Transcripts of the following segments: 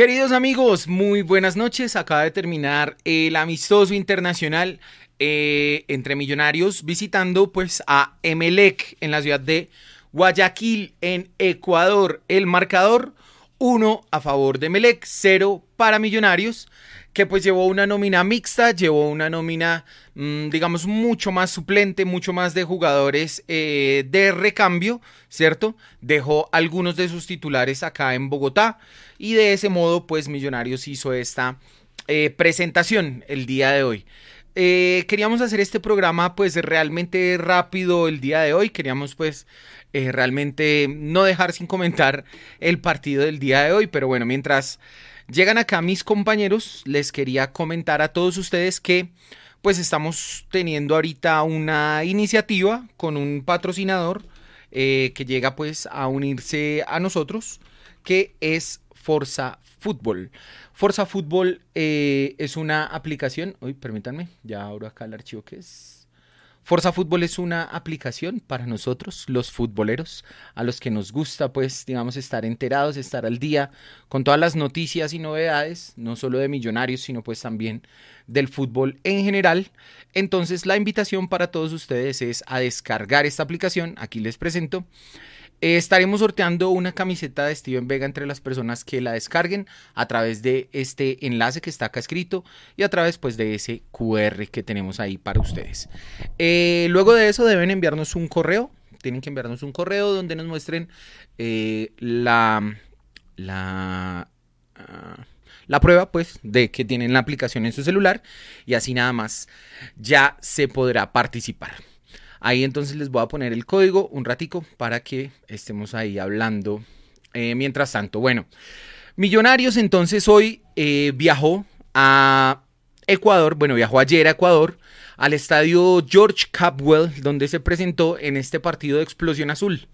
Queridos amigos, muy buenas noches. Acaba de terminar el amistoso internacional eh, entre millonarios visitando pues a Emelec en la ciudad de Guayaquil en Ecuador. El marcador 1 a favor de Emelec, 0 para millonarios que pues llevó una nómina mixta, llevó una nómina, mm, digamos, mucho más suplente, mucho más de jugadores eh, de recambio, ¿cierto? Dejó algunos de sus titulares acá en Bogotá y de ese modo, pues Millonarios hizo esta eh, presentación el día de hoy. Eh, queríamos hacer este programa pues realmente rápido el día de hoy, queríamos pues realmente no dejar sin comentar el partido del día de hoy, pero bueno, mientras Llegan acá mis compañeros, les quería comentar a todos ustedes que pues estamos teniendo ahorita una iniciativa con un patrocinador eh, que llega pues a unirse a nosotros, que es Forza Fútbol. Forza Fútbol eh, es una aplicación, uy, permítanme, ya abro acá el archivo que es Forza Fútbol es una aplicación para nosotros, los futboleros, a los que nos gusta, pues, digamos, estar enterados, estar al día con todas las noticias y novedades, no solo de millonarios, sino pues también del fútbol en general. Entonces, la invitación para todos ustedes es a descargar esta aplicación. Aquí les presento. Eh, estaremos sorteando una camiseta de Steven Vega entre las personas que la descarguen a través de este enlace que está acá escrito y a través pues de ese QR que tenemos ahí para ustedes. Eh, luego de eso deben enviarnos un correo, tienen que enviarnos un correo donde nos muestren eh, la, la, ah, la prueba pues de que tienen la aplicación en su celular y así nada más ya se podrá participar. Ahí entonces les voy a poner el código un ratico para que estemos ahí hablando. Eh, mientras tanto, bueno, Millonarios entonces hoy eh, viajó a Ecuador, bueno, viajó ayer a Ecuador, al estadio George Capwell, donde se presentó en este partido de Explosión Azul.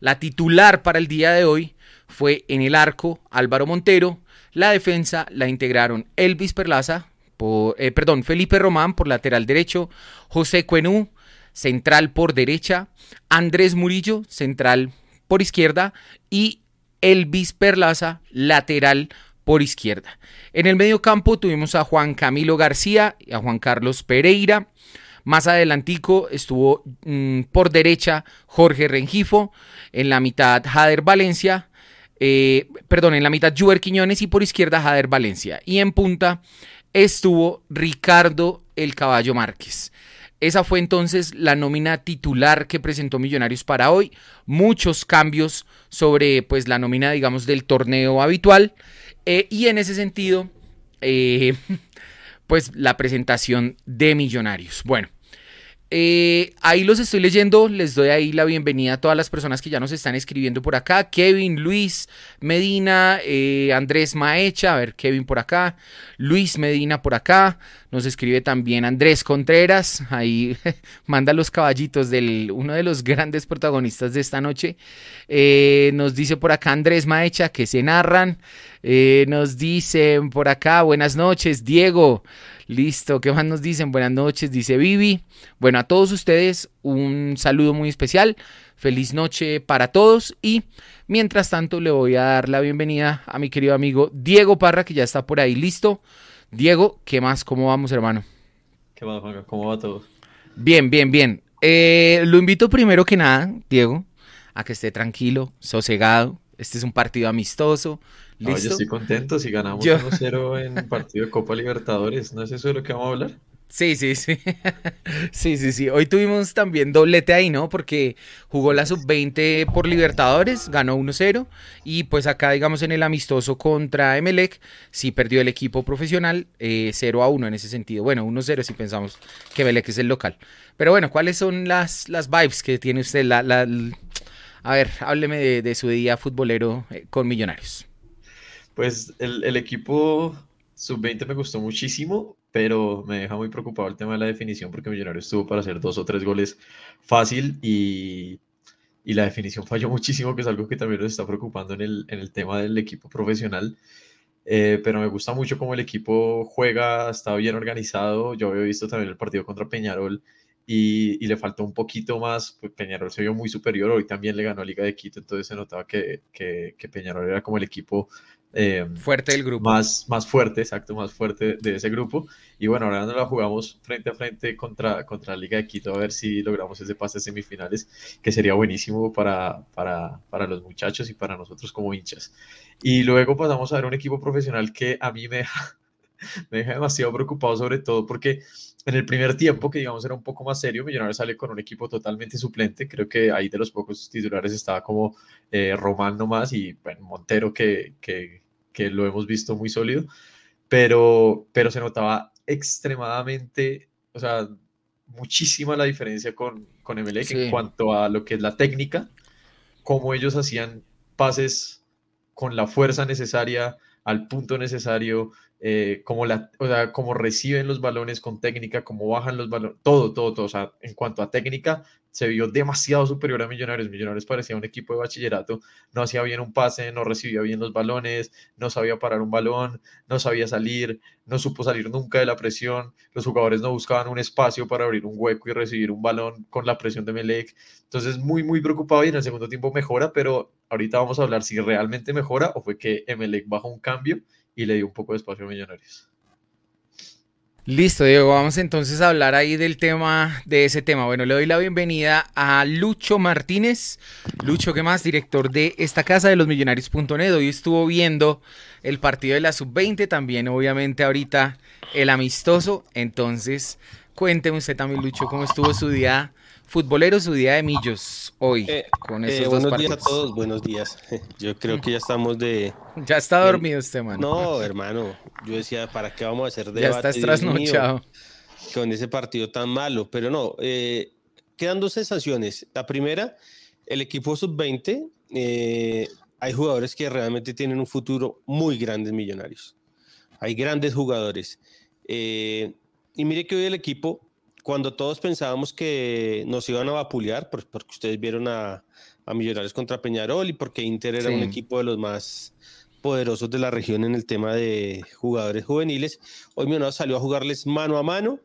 La titular para el día de hoy fue en el arco Álvaro Montero, la defensa la integraron Elvis Perlaza, por, eh, perdón, Felipe Román por lateral derecho, José Cuenú, central por derecha, Andrés Murillo, central por izquierda y Elvis Perlaza, lateral por izquierda. En el medio campo tuvimos a Juan Camilo García y a Juan Carlos Pereira. Más adelantico estuvo mm, por derecha Jorge Rengifo, en la mitad Jader Valencia, eh, perdón, en la mitad Juber Quiñones y por izquierda Jader Valencia. Y en punta estuvo Ricardo el Caballo Márquez. Esa fue entonces la nómina titular que presentó Millonarios para hoy. Muchos cambios sobre pues la nómina, digamos, del torneo habitual. Eh, y en ese sentido, eh, pues la presentación de Millonarios. Bueno, eh, ahí los estoy leyendo, les doy ahí la bienvenida a todas las personas que ya nos están escribiendo por acá. Kevin, Luis, Medina, eh, Andrés Maecha, a ver, Kevin por acá, Luis Medina por acá, nos escribe también Andrés Contreras, ahí manda los caballitos de uno de los grandes protagonistas de esta noche. Eh, nos dice por acá Andrés Maecha que se narran. nos dicen por acá, buenas noches, Diego. Listo, ¿qué más nos dicen? Buenas noches, dice Vivi. Bueno, a todos ustedes un saludo muy especial. Feliz noche para todos y mientras tanto le voy a dar la bienvenida a mi querido amigo Diego Parra que ya está por ahí listo. Diego, ¿qué más? ¿Cómo vamos, hermano? ¿Qué más, Juan? ¿Cómo va todo? Bien, bien, bien. Eh, lo invito primero que nada, Diego, a que esté tranquilo, sosegado. Este es un partido amistoso. Yo estoy contento si ganamos 1-0 en partido de Copa Libertadores. ¿No es eso de lo que vamos a hablar? Sí, sí, sí. sí, sí, sí. Hoy tuvimos también doblete ahí, ¿no? Porque jugó la sub-20 por Libertadores, ganó 1-0. Y pues acá, digamos, en el amistoso contra Emelec, sí perdió el equipo profesional 0-1 eh, en ese sentido. Bueno, 1-0 si pensamos que Emelec es el local. Pero bueno, ¿cuáles son las, las vibes que tiene usted? La, la, a ver, hábleme de, su día futbolero eh, con Millonarios. Pues el, equipo sub-20 me gustó muchísimo, pero me deja muy preocupado el tema de la definición porque Millonarios estuvo para hacer dos o tres goles fácil y, la definición falló muchísimo, que es algo que también nos está preocupando en el, tema del equipo profesional. Eh, pero me gusta mucho cómo el equipo juega, está bien organizado. Yo había visto también el partido contra Peñarol y, le faltó un poquito más, pues Peñarol se vio muy superior, hoy también le ganó a Liga de Quito, entonces se notaba que, que, Peñarol era como el equipo eh, fuerte del grupo. Más, más fuerte, exacto, más fuerte de ese grupo. Y bueno, ahora nos la jugamos frente a frente contra, contra la Liga de Quito a ver si logramos ese pase a semifinales, que sería buenísimo para, para, para los muchachos y para nosotros como hinchas. Y luego pasamos a ver un equipo profesional que a mí me deja, me deja demasiado preocupado, sobre todo porque en el primer tiempo, que digamos era un poco más serio, Millonarios sale con un equipo totalmente suplente. Creo que ahí de los pocos titulares estaba como eh, Román nomás y bueno, Montero, que, que, que, lo hemos visto muy sólido. Pero, pero se notaba extremadamente, o sea, muchísima la diferencia con, con Emelec en cuanto a lo que es la técnica, cómo ellos hacían pases con la fuerza necesaria, al punto necesario, eh, como, la, o sea, como reciben los balones con técnica, cómo bajan los balones, todo, todo, todo. O sea, en cuanto a técnica, se vio demasiado superior a Millonarios. Millonarios parecía un equipo de bachillerato, no hacía bien un pase, no recibía bien los balones, no sabía parar un balón, no sabía salir, no supo salir nunca de la presión. Los jugadores no buscaban un espacio para abrir un hueco y recibir un balón con la presión de Melec. Entonces, muy, muy preocupado y en el segundo tiempo mejora, pero ahorita vamos a hablar si realmente mejora o fue que Emelec bajó un cambio y le dio un poco de espacio a Millonarios. Listo, Diego, vamos entonces a hablar ahí del tema, de ese tema. Bueno, le doy la bienvenida a Lucho Martínez. Lucho, ¿qué más? Director de esta casa de los millonarios.net. Hoy estuvo viendo el partido de la sub-20, también obviamente ahorita el amistoso. Entonces, cuénteme usted también, Lucho, cómo estuvo su día futbolero, su día de millos hoy. Eh, con esos eh, buenos días a todos, buenos días. Yo creo que ya estamos de... Ya está dormido este man. No, hermano, yo decía, ¿para qué vamos a hacer debate? Ya está trasnochado. Con ese partido tan malo, pero no, eh, quedan dos sensaciones. La primera, el equipo sub-20, eh, hay jugadores que realmente tienen un futuro muy grande en Millonarios. Hay grandes jugadores. y mire que hoy el equipo cuando todos pensábamos que nos iban a vapulear, porque ustedes vieron a, Millonarios contra Peñarol y porque Inter era un equipo de los más poderosos de la región en el tema de jugadores juveniles, hoy Millonarios salió a jugarles mano a mano,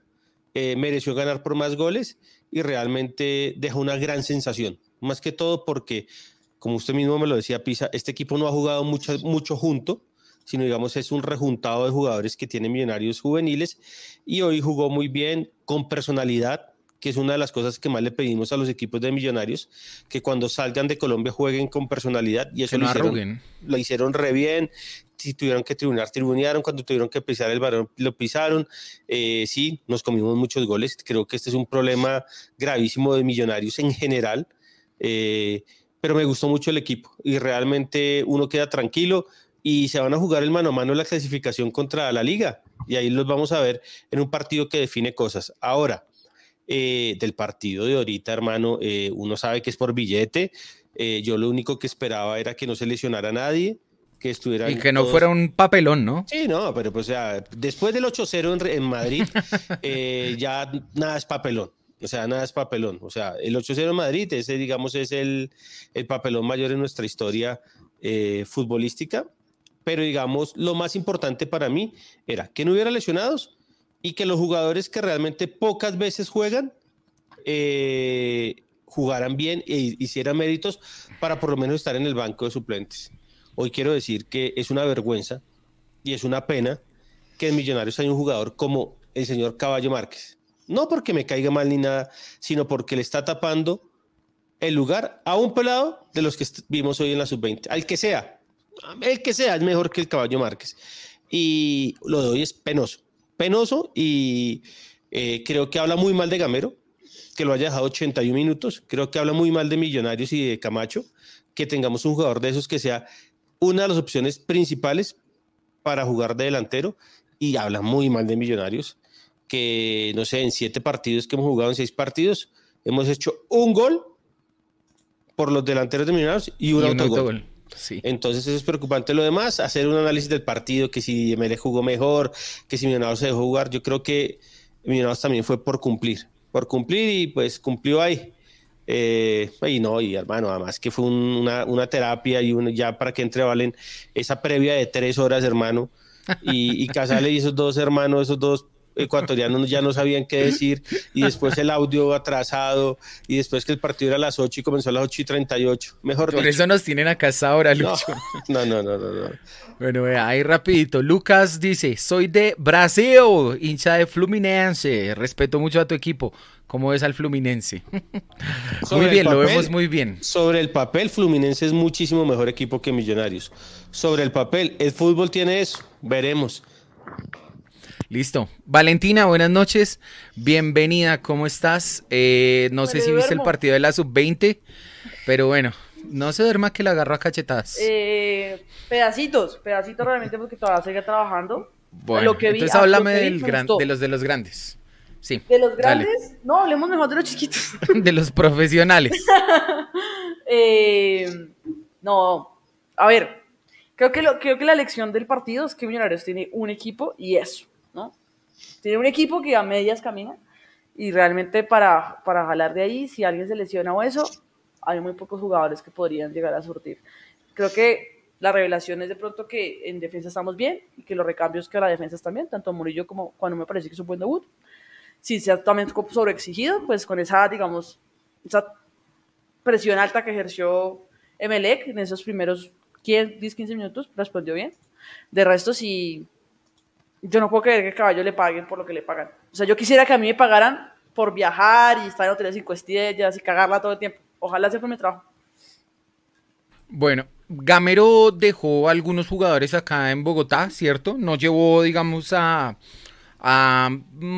eh, mereció ganar por más goles y realmente dejó una gran sensación, más que todo porque, como usted mismo me lo decía, Pisa, este equipo no ha jugado mucho, mucho junto, sino digamos es un rejuntado de jugadores que tienen millonarios juveniles y hoy jugó muy bien, con personalidad, que es una de las cosas que más le pedimos a los equipos de millonarios, que cuando salgan de Colombia jueguen con personalidad y eso lo, hicieron, lo hicieron re bien, si tuvieron que tribunar, tribunearon, cuando tuvieron que pisar el balón, lo pisaron. Eh, sí, nos comimos muchos goles. Creo que este es un problema gravísimo de millonarios en general. Eh, pero me gustó mucho el equipo y realmente uno queda tranquilo y se van a jugar el mano a mano la clasificación contra la liga. Y ahí los vamos a ver en un partido que define cosas. Ahora, eh, del partido de ahorita, hermano, eh, uno sabe que es por billete. Eh, yo lo único que esperaba era que no se lesionara a nadie, que estuviera... Y que no fuera un papelón, ¿no? Sí, no, pero pues, o sea, después del 8-0 en, en, Madrid, ya nada es papelón. O sea, nada es papelón. O sea, el 8-0 en Madrid, ese, digamos, es el, el papelón mayor en nuestra historia futbolística pero digamos, lo más importante para mí era que no hubiera lesionados y que los jugadores que realmente pocas veces juegan eh, jugaran bien e hicieran méritos para por lo menos estar en el banco de suplentes. Hoy quiero decir que es una vergüenza y es una pena que en Millonarios haya un jugador como el señor Caballo Márquez. No porque me caiga mal ni nada, sino porque le está tapando el lugar a un pelado de los que vimos hoy en la sub-20, al que sea, el que sea es mejor que el caballo Márquez. Y lo de hoy es penoso, penoso y eh, creo que habla muy mal de Gamero, que lo haya dejado 81 minutos, creo que habla muy mal de Millonarios y de Camacho, que tengamos un jugador de esos que sea una de las opciones principales para jugar de delantero y habla muy mal de Millonarios, que no sé, en siete partidos que hemos jugado, en seis partidos, hemos hecho un gol por los delanteros de Millonarios y un, autogol. Entonces eso es preocupante. Lo demás, hacer un análisis del partido, que si ML jugó mejor, que si Millonarios se dejó jugar, yo creo que Millonarios también fue por cumplir, por cumplir y pues cumplió ahí. Eh, y no, y hermano, además que fue una, una, terapia y un, ya para que entre Valen esa previa de tres horas, hermano, y, y Casale y esos dos hermanos, esos dos ecuatorianos ya no sabían qué decir, y después el audio atrasado, y después que el partido era a las 8 y comenzó a las 8 y 38. Mejor Por eso nos tienen acá ahora, Lucho. No, no, no, no, no. Bueno, vea, ahí rapidito. Lucas dice, soy de Brasil, hincha de Fluminense. Respeto mucho a tu equipo. ¿Cómo ves al Fluminense? muy bien, lo vemos muy bien. Sobre el papel, Fluminense es muchísimo mejor equipo que Millonarios. Sobre el papel, el fútbol tiene eso. Veremos. Listo. Valentina, buenas noches. Bienvenida, ¿cómo estás? Eh, no sé si viste el partido de la sub-20, pero bueno, no se duerma que la agarro a cachetadas. Eh, pedacitos, pedacitos realmente porque todavía sigue trabajando. Bueno, entonces háblame del gran, de los de los grandes. Sí. ¿De los grandes? No, hablemos mejor de los chiquitos. de los profesionales. eh, no, a ver, creo que, lo, creo que la lección del partido es que Millonarios tiene un equipo y eso. Tiene un equipo que a medias camina y realmente para, para jalar de ahí, si alguien se lesiona o eso, hay muy pocos jugadores que podrían llegar a surtir. Creo que la revelación es de pronto que en defensa estamos bien y que los recambios que la defensa están bien, tanto Murillo como cuando me parece que es un buen debut. Si se ha también sobreexigido, pues con esa, digamos, esa presión alta que ejerció Emelec en esos primeros 10-15 minutos, respondió bien. De resto, si yo no puedo creer que el caballo le paguen por lo que le pagan. O sea, yo quisiera que a mí me pagaran por viajar y estar en hoteles cinco estrellas y cagarla todo el tiempo. Ojalá sea por mi trabajo. Bueno, Gamero dejó algunos jugadores acá en Bogotá, ¿cierto? No llevó, digamos, a, a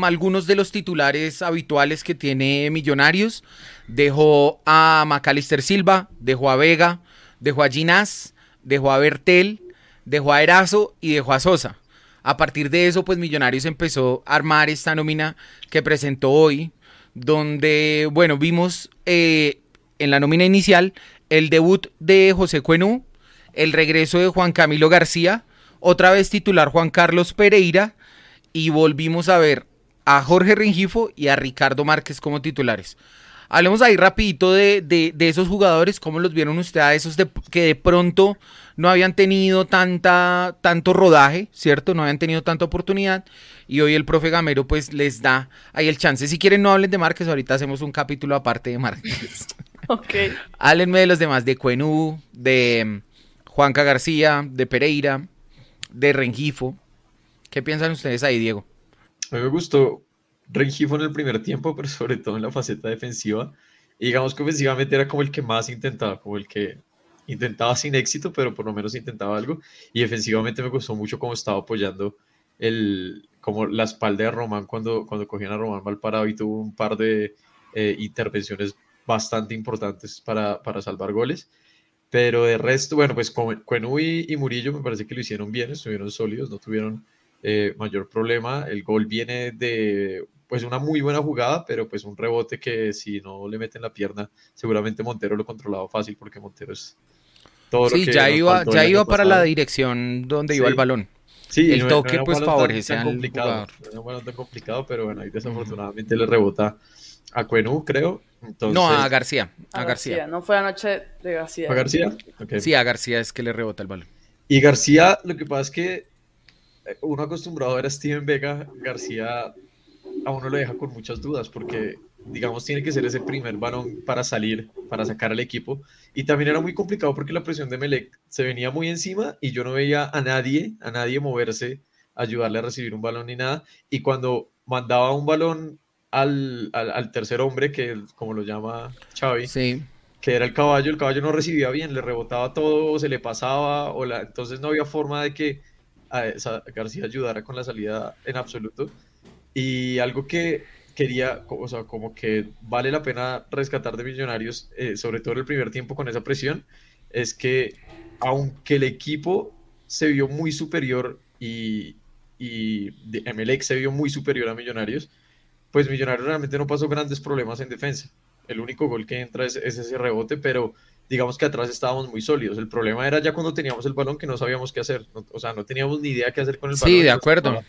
algunos de los titulares habituales que tiene Millonarios. Dejó a Macalister Silva, dejó a Vega, dejó a Ginás, dejó a Bertel, dejó a Erazo y dejó a Sosa. A partir de eso, pues Millonarios empezó a armar esta nómina que presentó hoy, donde, bueno, vimos eh, en la nómina inicial el debut de José Cuenú, el regreso de Juan Camilo García, otra vez titular Juan Carlos Pereira, y volvimos a ver a Jorge Rengifo y a Ricardo Márquez como titulares. Hablemos ahí rapidito de, de, de, esos jugadores, cómo los vieron ustedes, esos de, que de pronto no habían tenido tanta, tanto rodaje, ¿cierto? No habían tenido tanta oportunidad y hoy el profe Gamero pues les da ahí el chance. Si quieren no hablen de Márquez, ahorita hacemos un capítulo aparte de Márquez. ok. Háblenme de los demás, de Cuenú, de Juanca García, de Pereira, de Rengifo. ¿Qué piensan ustedes ahí, Diego? A mí me gustó Rengifo en el primer tiempo, pero sobre todo en la faceta defensiva. Y digamos que ofensivamente era como el que más intentaba, como el que intentaba sin éxito, pero por lo menos intentaba algo. Y defensivamente me gustó mucho cómo estaba apoyando el, como la espalda de Román cuando, cuando cogían a Román mal parado y tuvo un par de eh, intervenciones bastante importantes para, para, salvar goles. Pero de resto, bueno, pues Cuenú y, Murillo me parece que lo hicieron bien, estuvieron sólidos, no tuvieron eh, mayor problema. El gol viene de pues una muy buena jugada, pero pues un rebote que si no le meten la pierna, seguramente Montero lo controlaba fácil porque Montero es todo sí, lo que ya iba, ya iba para la dirección donde sí. iba el balón. Sí, el toque no, pues favorece tan, tan complicado, No es balón tan complicado, pero bueno, ahí desafortunadamente uh -huh. le rebota a Cuenú, creo. Entonces... No, a García. A, a García. García. No fue anoche de García. ¿A García? Okay. Sí, a García es que le rebota el balón. Y García, lo que pasa es que uno acostumbrado a ver a Steven Vega, García a uno lo deja con muchas dudas porque, digamos, tiene que ser ese primer balón para salir, para sacar al equipo. Y también era muy complicado porque la presión de Melec se venía muy encima y yo no veía a nadie, a nadie moverse, ayudarle a recibir un balón ni nada. Y cuando mandaba un balón al, al, al tercer hombre, que como lo llama Xavi, sí. que era el caballo, el caballo no recibía bien, le rebotaba todo, se le pasaba, o la, entonces no había forma de que a esa García ayudara con la salida en absoluto. Y algo que quería, o sea, como que vale la pena rescatar de Millonarios, eh, sobre todo en el primer tiempo con esa presión, es que aunque el equipo se vio muy superior y, y MLX se vio muy superior a Millonarios, pues Millonarios realmente no pasó grandes problemas en defensa. El único gol que entra es, es ese rebote, pero digamos que atrás estábamos muy sólidos. El problema era ya cuando teníamos el balón que no sabíamos qué hacer. No, o sea, no teníamos ni idea qué hacer con el balón. Sí, de acuerdo.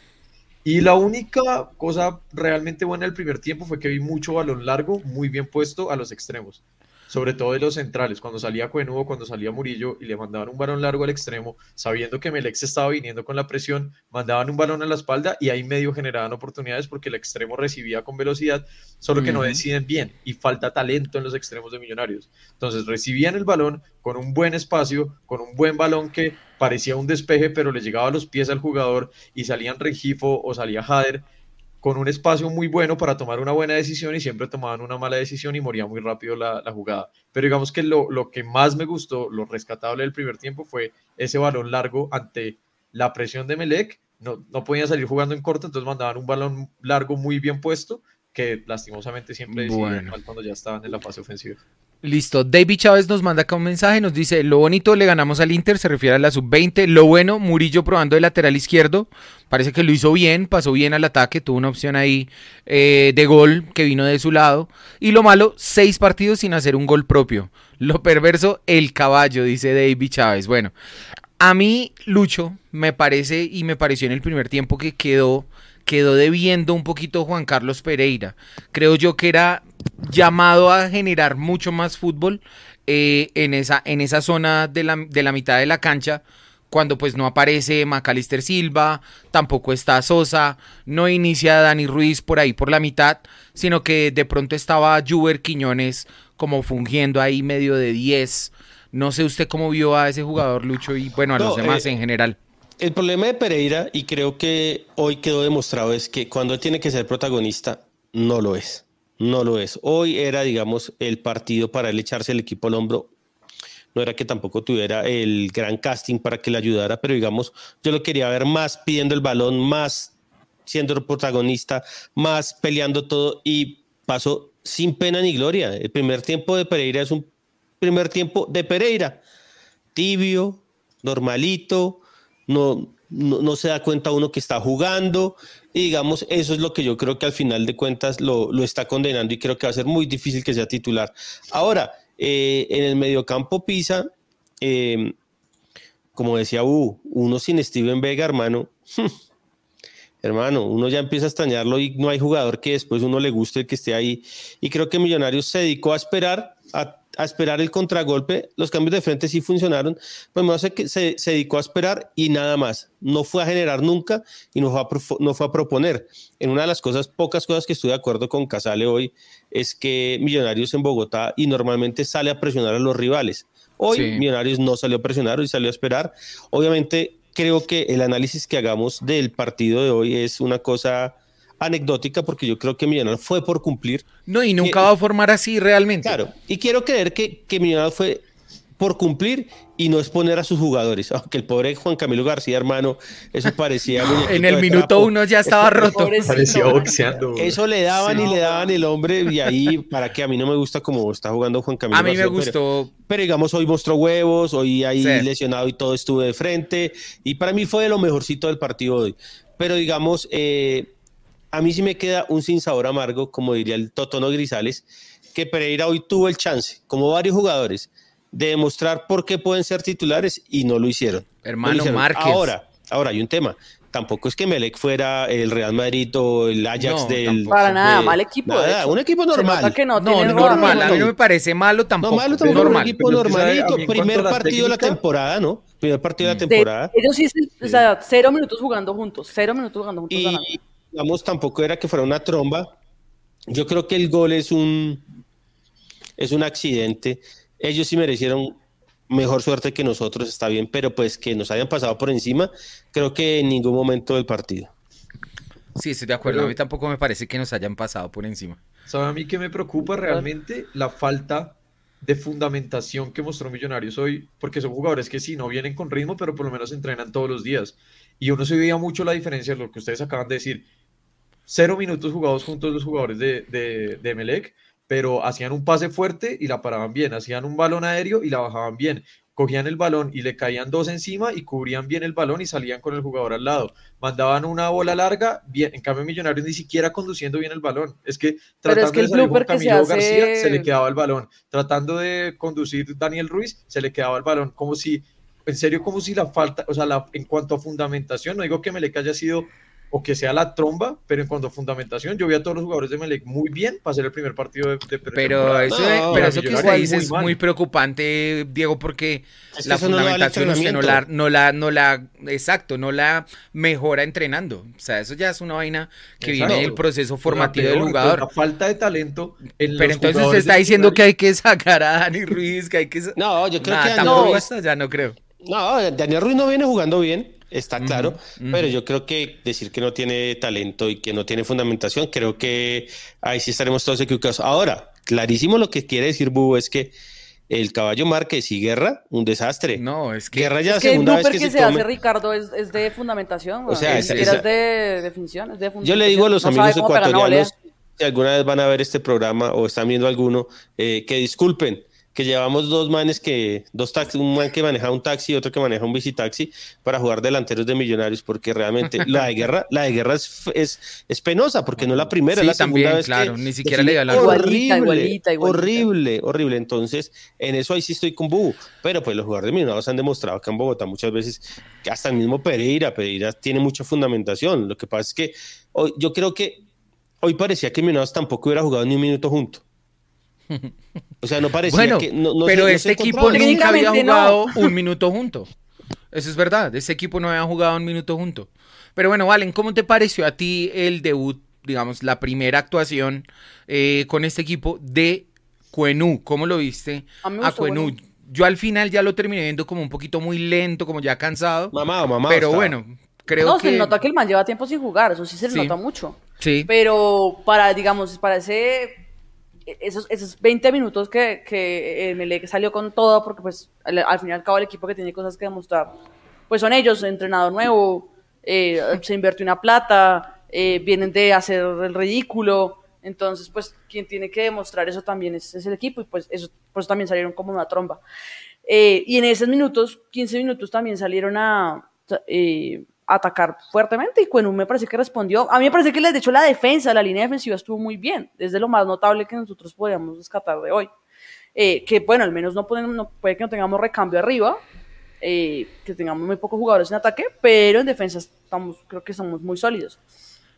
Y la única cosa realmente buena del primer tiempo fue que vi mucho balón largo, muy bien puesto a los extremos. Sobre todo de los centrales, cuando salía Cuenudo, cuando salía Murillo y le mandaban un balón largo al extremo, sabiendo que Melec se estaba viniendo con la presión, mandaban un balón a la espalda y ahí medio generaban oportunidades porque el extremo recibía con velocidad, solo que no deciden bien y falta talento en los extremos de Millonarios. Entonces recibían el balón con un buen espacio, con un buen balón que parecía un despeje, pero le llegaba a los pies al jugador y salían Regifo o salía Jader con un espacio muy bueno para tomar una buena decisión y siempre tomaban una mala decisión y moría muy rápido la, jugada. Pero digamos que lo, lo, que más me gustó, lo rescatable del primer tiempo fue ese balón largo ante la presión de Melec. No, no podían salir jugando en corto, entonces mandaban un balón largo muy bien puesto que lastimosamente siempre mal cuando ya estaban en la fase ofensiva. Listo. David Chávez nos manda acá un mensaje, nos dice, lo bonito le ganamos al Inter, se refiere a la sub-20. Lo bueno, Murillo probando de lateral izquierdo, parece que lo hizo bien, pasó bien al ataque, tuvo una opción ahí eh, de gol que vino de su lado. Y lo malo, seis partidos sin hacer un gol propio. Lo perverso, el caballo, dice David Chávez. Bueno, a mí, Lucho, me parece y me pareció en el primer tiempo que quedó quedó debiendo un poquito Juan Carlos Pereira. Creo yo que era llamado a generar mucho más fútbol eh, en, esa, en esa zona de la, de la mitad de la cancha cuando pues no aparece Macalister Silva, tampoco está Sosa, no inicia Dani Ruiz por ahí por la mitad, sino que de pronto estaba Juber Quiñones como fungiendo ahí medio de 10. No sé usted cómo vio a ese jugador Lucho y bueno, a los demás eh, en general. El problema de Pereira, y creo que hoy quedó demostrado, es que cuando él tiene que ser protagonista, no lo es. No lo es. Hoy era, digamos, el partido para él echarse el equipo al hombro. No era que tampoco tuviera el gran casting para que le ayudara, pero digamos, yo lo quería ver más pidiendo el balón, más siendo el protagonista, más peleando todo y pasó sin pena ni gloria. El primer tiempo de Pereira es un primer tiempo de Pereira. Tibio, normalito, no, no, se da cuenta uno que está jugando y digamos, eso es lo que yo creo que al final de cuentas lo, está condenando y creo que va a ser muy difícil que sea titular. Ahora, eh, en el mediocampo Pisa, eh, como decía U, uno sin Steven Vega, hermano, hermano, uno ya empieza a extrañarlo y no hay jugador que después uno le guste que esté ahí. Y creo que Millonarios se dedicó a esperar, a a esperar el contragolpe. Los cambios de frente sí funcionaron, pues me hace que se, se, dedicó a esperar y nada más. No fue a generar nunca y no fue a, no fue a proponer. En una de las cosas, pocas cosas que estoy de acuerdo con Casale hoy, es que Millonarios en Bogotá y normalmente sale a presionar a los rivales. Hoy Millonarios no salió a presionar, hoy salió a esperar. Obviamente creo que el análisis que hagamos del partido de hoy es una cosa anecdótica porque yo creo que Millonarios fue por cumplir. No, y nunca va a formar así realmente. Claro, y quiero creer que, que Millonarios fue por cumplir y no exponer a sus jugadores. Aunque el pobre Juan Camilo García, hermano, eso parecía. en el minuto uno ya estaba roto. Parecía boxeando. Eso le daban y le daban el hombre, y ahí, para que a mí no me gusta como está jugando Juan Camilo. A mí me gustó. Pero, digamos, hoy mostró huevos, hoy ahí lesionado y todo estuve de frente. Y para mí fue de lo mejorcito del partido de hoy. Pero digamos, eh, a mí sí me queda un sinsabor amargo, como diría el Totono Grisales, que Pereira hoy tuvo el chance, como varios jugadores, de demostrar por qué pueden ser titulares y no lo hicieron. Hermano Márquez. Ahora, ahora hay un tema. Tampoco es que Melec fuera el Real Madrid o el Ajax del. Para nada, mal equipo. un equipo normal. no, normal. A mí no me parece malo tampoco. No, malo tampoco. Normal. Un equipo normalito. Primer partido de la temporada, ¿no? Primer partido de la temporada. ellos sí, o sea, cero minutos jugando juntos. Cero minutos jugando juntos. Y, digamos, tampoco era que fuera una tromba. Yo creo que el gol es un, es un accidente. Ellos sí merecieron mejor suerte que nosotros, está bien, pero pues que nos hayan pasado por encima, creo que en ningún momento del partido. Sí, estoy de acuerdo. a mí tampoco me parece que nos hayan pasado por encima. ¿Sabe a mí que me preocupa realmente? La falta de fundamentación que mostró Millonarios hoy, porque son jugadores que sí, no vienen con ritmo, pero por lo menos entrenan todos los días. Y uno se veía mucho la diferencia, lo que ustedes acaban de decir, cero minutos jugados juntos los jugadores de, de, de Melec, pero hacían un pase fuerte y la paraban bien, hacían un balón aéreo y la bajaban bien, cogían el balón y le caían dos encima y cubrían bien el balón y salían con el jugador al lado. Mandaban una bola larga, bien, en cambio Millonarios ni siquiera conduciendo bien el balón. Es que tratando de salir Juan Camilo García se le quedaba el balón. Tratando de conducir Daniel Ruiz se le quedaba el balón. Como si, en serio, como si la falta, o sea, la, en cuanto a fundamentación, no digo que Melec haya sido o que sea la tromba, pero en cuanto a fundamentación, yo vi a todos los jugadores de Melec muy bien para hacer el primer partido de, de Pero eso, No, pero eso que usted dice es mal. muy preocupante, Diego, porque Es que la no fundamentación usted no la, no la, no la, exacto, no la mejora entrenando. O sea, eso ya es una vaina que Exacto. viene del proceso formativo del jugador. La falta de talento. en Pero los entonces usted está diciendo que hay que sacar a Dani Ruiz, que hay que... No, yo creo Nah, que Daniel tampoco Ruiz- hasta ya no creo. No, Daniel Ruiz no viene jugando bien, está claro, pero yo creo que decir que no tiene talento y que no tiene fundamentación, creo que ahí sí estaremos todos equivocados. Ahora, clarísimo lo que quiere decir Bubo es que el caballo Márquez y Guerra, un desastre. No, es que... Guerra ya Es que el segunda vez que, que, se, se come. hace Ricardo es, es de fundamentación. O sea, siquiera esa- es de definición, es de Yo le digo a los No amigos ecuatorianos, volea. si alguna vez van a ver este programa o están viendo alguno, eh, que disculpen, que llevamos dos manes que, dos taxis, un man que maneja un taxi y otro que maneja un bicitaxi para jugar delanteros de millonarios, porque realmente la de guerra, la de guerra es, es, es penosa, porque no es la primera, Sí, es la segunda también, vez claro, que ni siquiera le la- Igualita, horrible, igualita, igualita. horrible, horrible. Entonces, en eso ahí sí estoy con Bubu, pero pues los jugadores de Millonarios han demostrado que en Bogotá muchas veces, que hasta el mismo Pereira, Pereira tiene mucha fundamentación. Lo que pasa es que hoy, yo creo que hoy parecía que Millonarios tampoco hubiera jugado ni un minuto junto. O sea, no parecía Bueno, que. no- no pero se- no este se equipo nunca había no. jugado un minuto junto. Eso es verdad, este equipo no había jugado un minuto junto. Pero bueno, Valen, ¿cómo te pareció a ti el debut, digamos, la primera actuación eh, con este equipo de Cuenú? ¿Cómo lo viste A mí me a Cuenú? Yo al final ya lo terminé viendo como un poquito muy lento, como ya cansado. Mamado, mamado pero estaba. bueno, creo no, que... se nota que el man lleva tiempo sin jugar, eso sí se le Sí. nota mucho. Sí, Pero para, digamos, para ese, esos, esos 20 minutos que, que eh, Melec salió con todo, porque pues al, al fin y al cabo el equipo que tiene cosas que demostrar, pues son ellos, entrenador nuevo, eh, se invirtió una plata, eh, vienen de hacer el ridículo, entonces pues quien tiene que demostrar eso también es, es el equipo y pues eso, pues también salieron como una tromba. Eh, y en esos minutos, 15 minutos también salieron a eh, atacar fuertemente y Cuenú me parece que respondió. A mí me parece que de hecho la defensa, la línea defensiva estuvo muy bien, desde lo más notable que nosotros podíamos rescatar de hoy. Eh, que bueno, al menos no, podemos, no puede que no tengamos recambio arriba, eh, que tengamos muy pocos jugadores en ataque, pero en defensa estamos, creo que somos muy sólidos,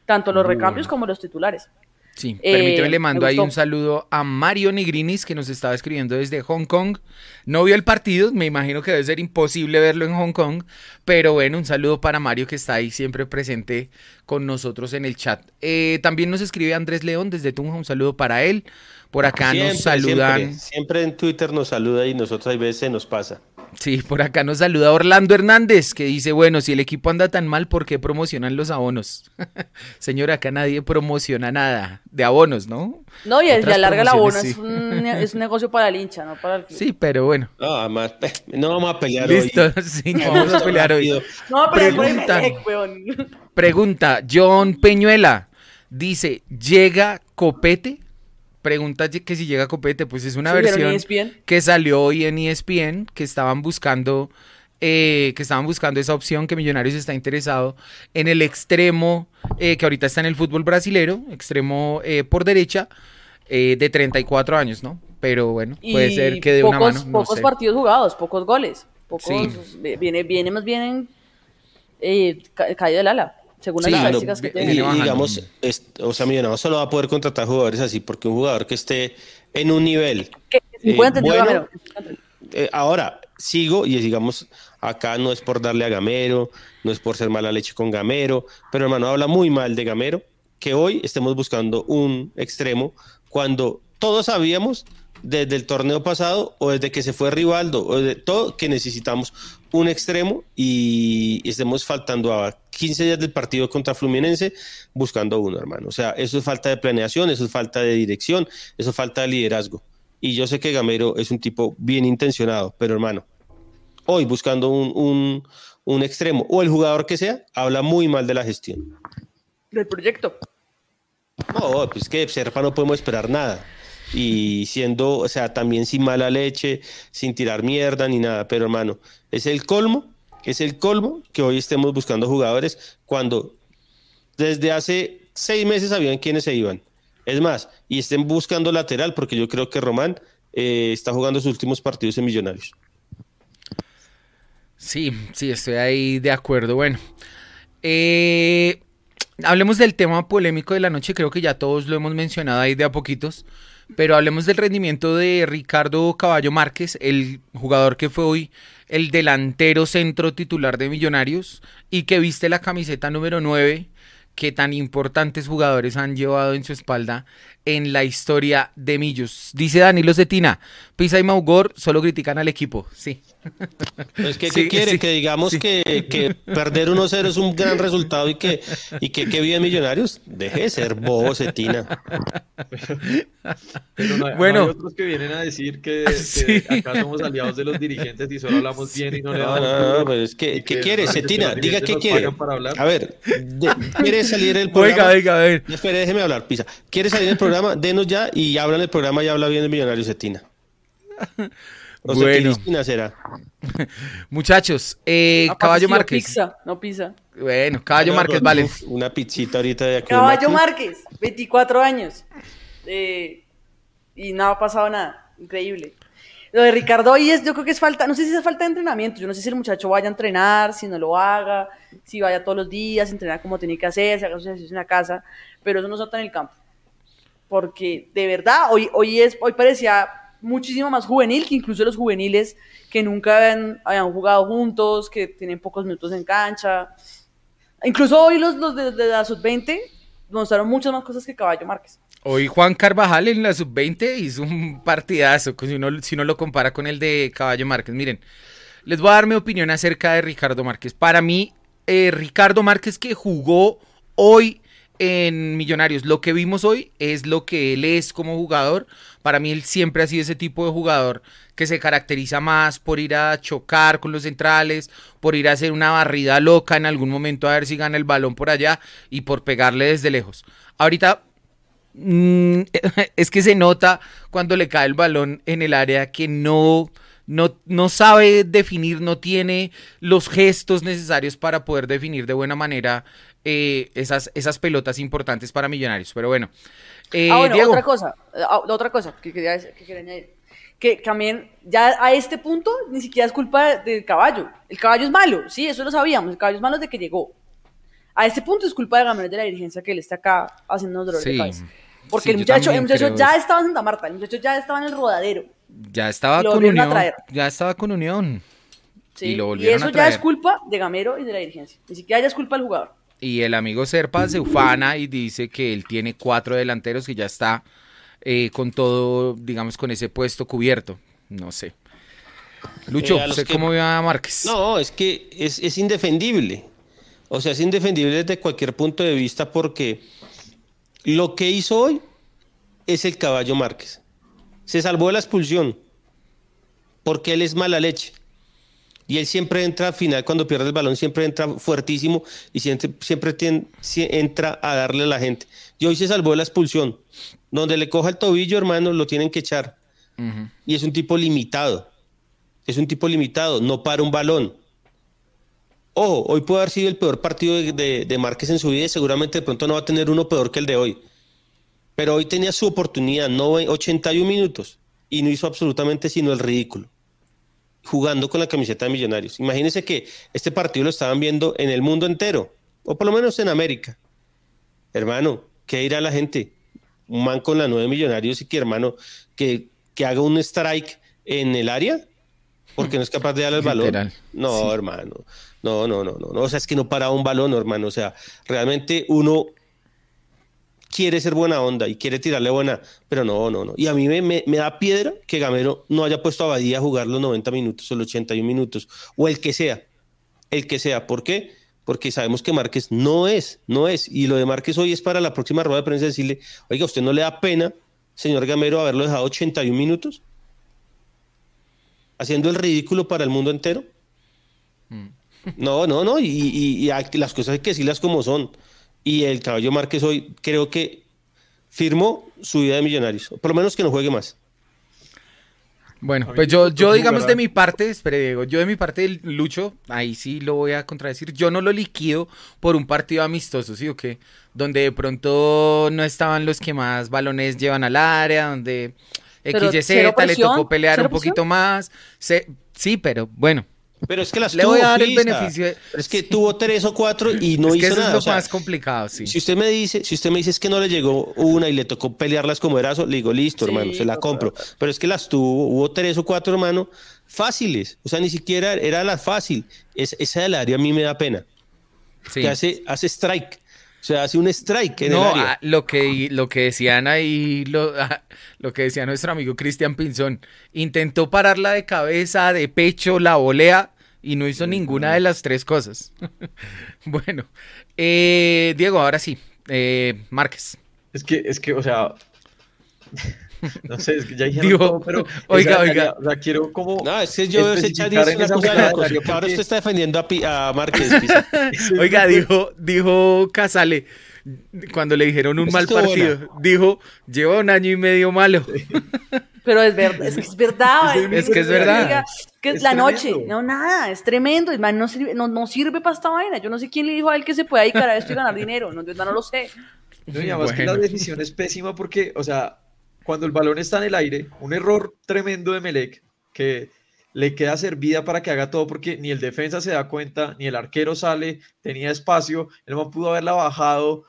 tanto los recambios como los titulares. Sí, Eh, permíteme, le mando ahí un saludo a Mario Nigrinis, que nos estaba escribiendo desde Hong Kong. No vio el partido, me imagino que debe ser imposible verlo en Hong Kong, pero bueno, un saludo para Mario que está ahí siempre presente con nosotros en el chat. Eh, también nos escribe Andrés León desde Tunja, un saludo para él. Por acá nos Siempre, saludan. Siempre, siempre en Twitter nos saluda y nosotros a veces se nos pasa. Sí, por acá nos saluda Orlando Hernández, que dice, bueno, si el equipo anda tan mal, ¿por qué promocionan los abonos? Señora, acá nadie promociona nada de abonos, ¿no? No, y, y Otras a larga la bono promociones, es, un, es un negocio para el hincha, no para el. Sí, pero bueno. No, además, no vamos a pelear Listo, hoy. sí, no vamos a pelear hoy. No, pero el weón. Pregunta, John Peñuela dice, ¿llega Copete? Pregunta que si llega Copete, pues es una versión ESPN. que salió hoy en E ESPN, que estaban buscando, eh, que estaban buscando esa opción, que Millonarios está interesado en el extremo, eh, que ahorita está en el fútbol brasilero, extremo eh, por derecha, eh, de 34 años, ¿no? Pero bueno, puede Y ser que de pocos, una mano. no pocos sé. partidos jugados, pocos goles. Pocos, Sí. viene, viene más bien en eh, ca- caída del ala, según las Sí, estadísticas que vi- tiene. viene y, digamos, es- o sea, Millonarios solo va a poder contratar jugadores así porque un jugador que esté en un nivel. Que- que eh, bueno, Gamero. eh, ahora, sigo y digamos, acá no es por darle a Gamero, no es por ser mala leche con Gamero, pero hermano, habla muy mal de Gamero que hoy estemos buscando un extremo cuando todos sabíamos desde el torneo pasado o desde que se fue Rivaldo o de todo que necesitamos un extremo y estemos faltando a 15 días del partido contra Fluminense buscando uno, hermano. O sea, eso es falta de planeación, eso es falta de dirección, eso es falta de liderazgo. Y yo sé que Gamero es un tipo bien intencionado, pero hermano, hoy buscando un, un, un extremo o el jugador que sea, habla muy mal de la gestión. Del proyecto. No, pues que Serpa no podemos esperar nada. Y siendo, o sea, también sin mala leche, sin tirar mierda ni nada. Pero hermano, es el colmo, es el colmo que hoy estemos buscando jugadores cuando desde hace seis meses sabían quiénes se iban. Es más, y estén buscando lateral porque yo creo que Román eh, está jugando sus últimos partidos en Millonarios. Sí, sí, estoy ahí de acuerdo. Bueno, eh, hablemos del tema polémico de la noche, creo que ya todos lo hemos mencionado ahí de a poquitos, pero hablemos del rendimiento de Ricardo Caballo Márquez, el jugador que fue hoy el delantero centro titular de Millonarios y que viste la camiseta número 9 que tan importantes jugadores han llevado en su espalda en la historia de Millos. Dice Danilo Cetina, Pisa y Maugor solo critican al equipo. Sí. Es que, ¿qué quiere? que digamos que, que, perder 1-0 es un gran resultado y que, y que, que bien Millonarios. Deje de ser bobo, Cetina. Pero no, bueno, no hay otros que vienen a decir que, que, acá somos aliados de los dirigentes y solo hablamos bien y no le damos. No, no, no, pero es que, ¿qué quiere, Cetina? Diga qué quiere. A ver, ¿quiere salir el programa? Oiga, oiga, a ver. Espere, déjeme hablar, Pisa. ¿Quiere salir el programa? Denos ya y habla en el programa y habla bien de Millonarios, Cetina. O sea, bueno. ¿qué será? Muchachos, eh, Ah, Caballo Márquez. Pizza, no pizza. Bueno, Caballo Márquez, vale. Una pizzita ahorita de aquí. Caballo. Márquez, 24 años. Eh, y no ha pasado nada. Increíble. Lo de Ricardo hoy es, yo creo que es falta, no sé si es falta de entrenamiento, yo no sé si el muchacho vaya a entrenar, si no lo haga, si vaya todos los días, entrenar como tiene que hacer, si haga sus ejercicios en la casa, pero eso no se nota en el campo. Porque de verdad, hoy, hoy, es, hoy parecía muchísimo más juvenil que incluso los juveniles que nunca habían, jugado juntos, que tienen pocos minutos en cancha. Incluso hoy los, los de, de la sub-20 mostraron muchas más cosas que Caballo Márquez. Hoy Juan Carvajal en la sub-20 hizo un partidazo, si uno, si uno lo compara con el de Caballo Márquez. Miren, les voy a dar mi opinión acerca de Ricardo Márquez. Para mí, eh, Ricardo Márquez que jugó hoy en Millonarios, lo que vimos hoy es lo que él es como jugador. Para mí él siempre ha sido ese tipo de jugador que se caracteriza más por ir a chocar con los centrales, por ir a hacer una barrida loca en algún momento a ver si gana el balón por allá y por pegarle desde lejos. Ahorita Mm, es que se nota cuando le cae el balón en el área que no, no, no sabe definir, no tiene los gestos necesarios para poder definir de buena manera eh, esas, esas pelotas importantes para Millonarios. Pero bueno, eh, ah, bueno, Diego. otra cosa, ah, otra cosa que quería, que quería añadir. Que también, ya a este punto, ni siquiera es culpa del caballo. El caballo es malo, sí, eso lo sabíamos. El caballo es malo desde que llegó. A este punto es culpa de Gamero de la dirigencia que él está acá haciendo dolor Sí, de cabeza. Porque sí, el muchacho, el muchacho creo ya estaba en Santa Marta, el muchacho ya estaba en el rodadero. Ya estaba Lo con Unión. Ya estaba con Unión. ¿sí? Y lo Y, eso a ya es culpa de Gamero y de la dirigencia. Ni siquiera ya es culpa del jugador. Y el amigo Serpa se ufana y dice que él tiene cuatro delanteros que ya está eh, con todo, digamos, con ese puesto cubierto. No sé. Lucho, Eh, ¿usted que- cómo ve a Márquez? No, es que es, es indefendible. O sea, es indefendible desde cualquier punto de vista porque lo que hizo hoy es el caballo Márquez. Se salvó de la expulsión porque él es mala leche. Y él siempre entra al final, cuando pierde el balón, siempre entra fuertísimo y siempre, siempre entra a darle a la gente. Y hoy se salvó de la expulsión. Donde le coja el tobillo, hermano, lo tienen que echar. Y es un tipo limitado. Es un tipo limitado, no para un balón. Ojo, hoy puede haber sido el peor partido de, de- de Márquez en su vida y seguramente de pronto no va a tener uno peor que el de hoy. Pero hoy tenía su oportunidad, no 81 minutos, y no hizo absolutamente sino el ridículo. Jugando con la camiseta de Millonarios. Imagínense que este partido lo estaban viendo en el mundo entero, o por lo menos en América. Hermano, ¿qué dirá la gente? Un man con la 9 Millonarios y que, hermano, que, que haga un strike en el área porque no es capaz de darle el balón. Literal. No, hermano. No, no, no, no, no. O sea, es que no paraba un balón, hermano. O sea, realmente uno quiere ser buena onda y quiere tirarle buena, pero no, no, no. Y a mí me, me- me da piedra que Gamero no haya puesto a Badía a jugar los 90 minutos o los 81 minutos, o el que sea, el que sea. ¿Por qué? Porque sabemos que Márquez no es, no es. Y lo de Márquez hoy es para la próxima rueda de prensa decirle, oiga, ¿a ¿usted no le da pena, señor Gamero, haberlo dejado 81 minutos? Haciendo el ridículo para el mundo entero. No, no, no, y, y- y hay- las cosas hay que decirlas como son. Y el caballo Márquez hoy creo que firmó su vida de millonarios, por lo menos que no juegue más. Bueno, pues yo, yo digamos de mi parte, espere Diego, yo de mi parte del Lucho, ahí sí lo voy a contradecir, yo no lo liquido por un partido amistoso, ¿sí o qué? Donde de pronto no estaban los que más balones llevan al área, donde XYZ le tocó pelear un poquito más, se- sí, pero bueno, Pero es que las Le tuvo, voy a dar el beneficio de- Pero Es que tuvo tres o cuatro y no es que hizo eso nada. es lo o sea, más complicado, sí. Si usted me dice, si usted me dice es que no le llegó una y le tocó pelearlas como erazo, le digo, listo, Sí, hermano, se la compro. Pero es que las tuvo, hubo tres o cuatro, hermano, fáciles. O sea, ni siquiera era la fácil. Es, esa del área a mí me da pena. sí. Que hace, hace strike. O sea, hace un strike en No, el área. ah, lo que, lo que decían ahí, lo, ah, lo que decía nuestro amigo Cristian Pinzón, intentó pararla de cabeza, de pecho, la volea y no hizo ninguna de las tres cosas. bueno, eh, Diego, ahora sí, eh, Márquez. Es que, es que, o sea, no sé, es que ya dijeron Digo, todo, pero oiga, esa- oiga. O sea, quiero como No, es que yo ese chat es una cosa de ahora usted está defendiendo a, a Márquez. Oiga, dijo, dijo Casale, cuando le dijeron un Esa mal estuvo partido, dijo, lleva un año y medio malo. Pero es verdad, es que es verdad. Es Es que es verdad. Que es la tremendo. noche. No, nada, es tremendo. Man no sirve, no, no sirve para esta vaina. Yo no sé quién le dijo a él que se puede dedicar a esto y ganar dinero. No, yo no lo sé. No, y además que la Bueno. decisión es pésima porque, o sea, cuando el balón está en el aire, un error tremendo de Melec que le queda servida para que haga todo porque ni el defensa se da cuenta, ni el arquero sale, tenía espacio, el man pudo haberla bajado,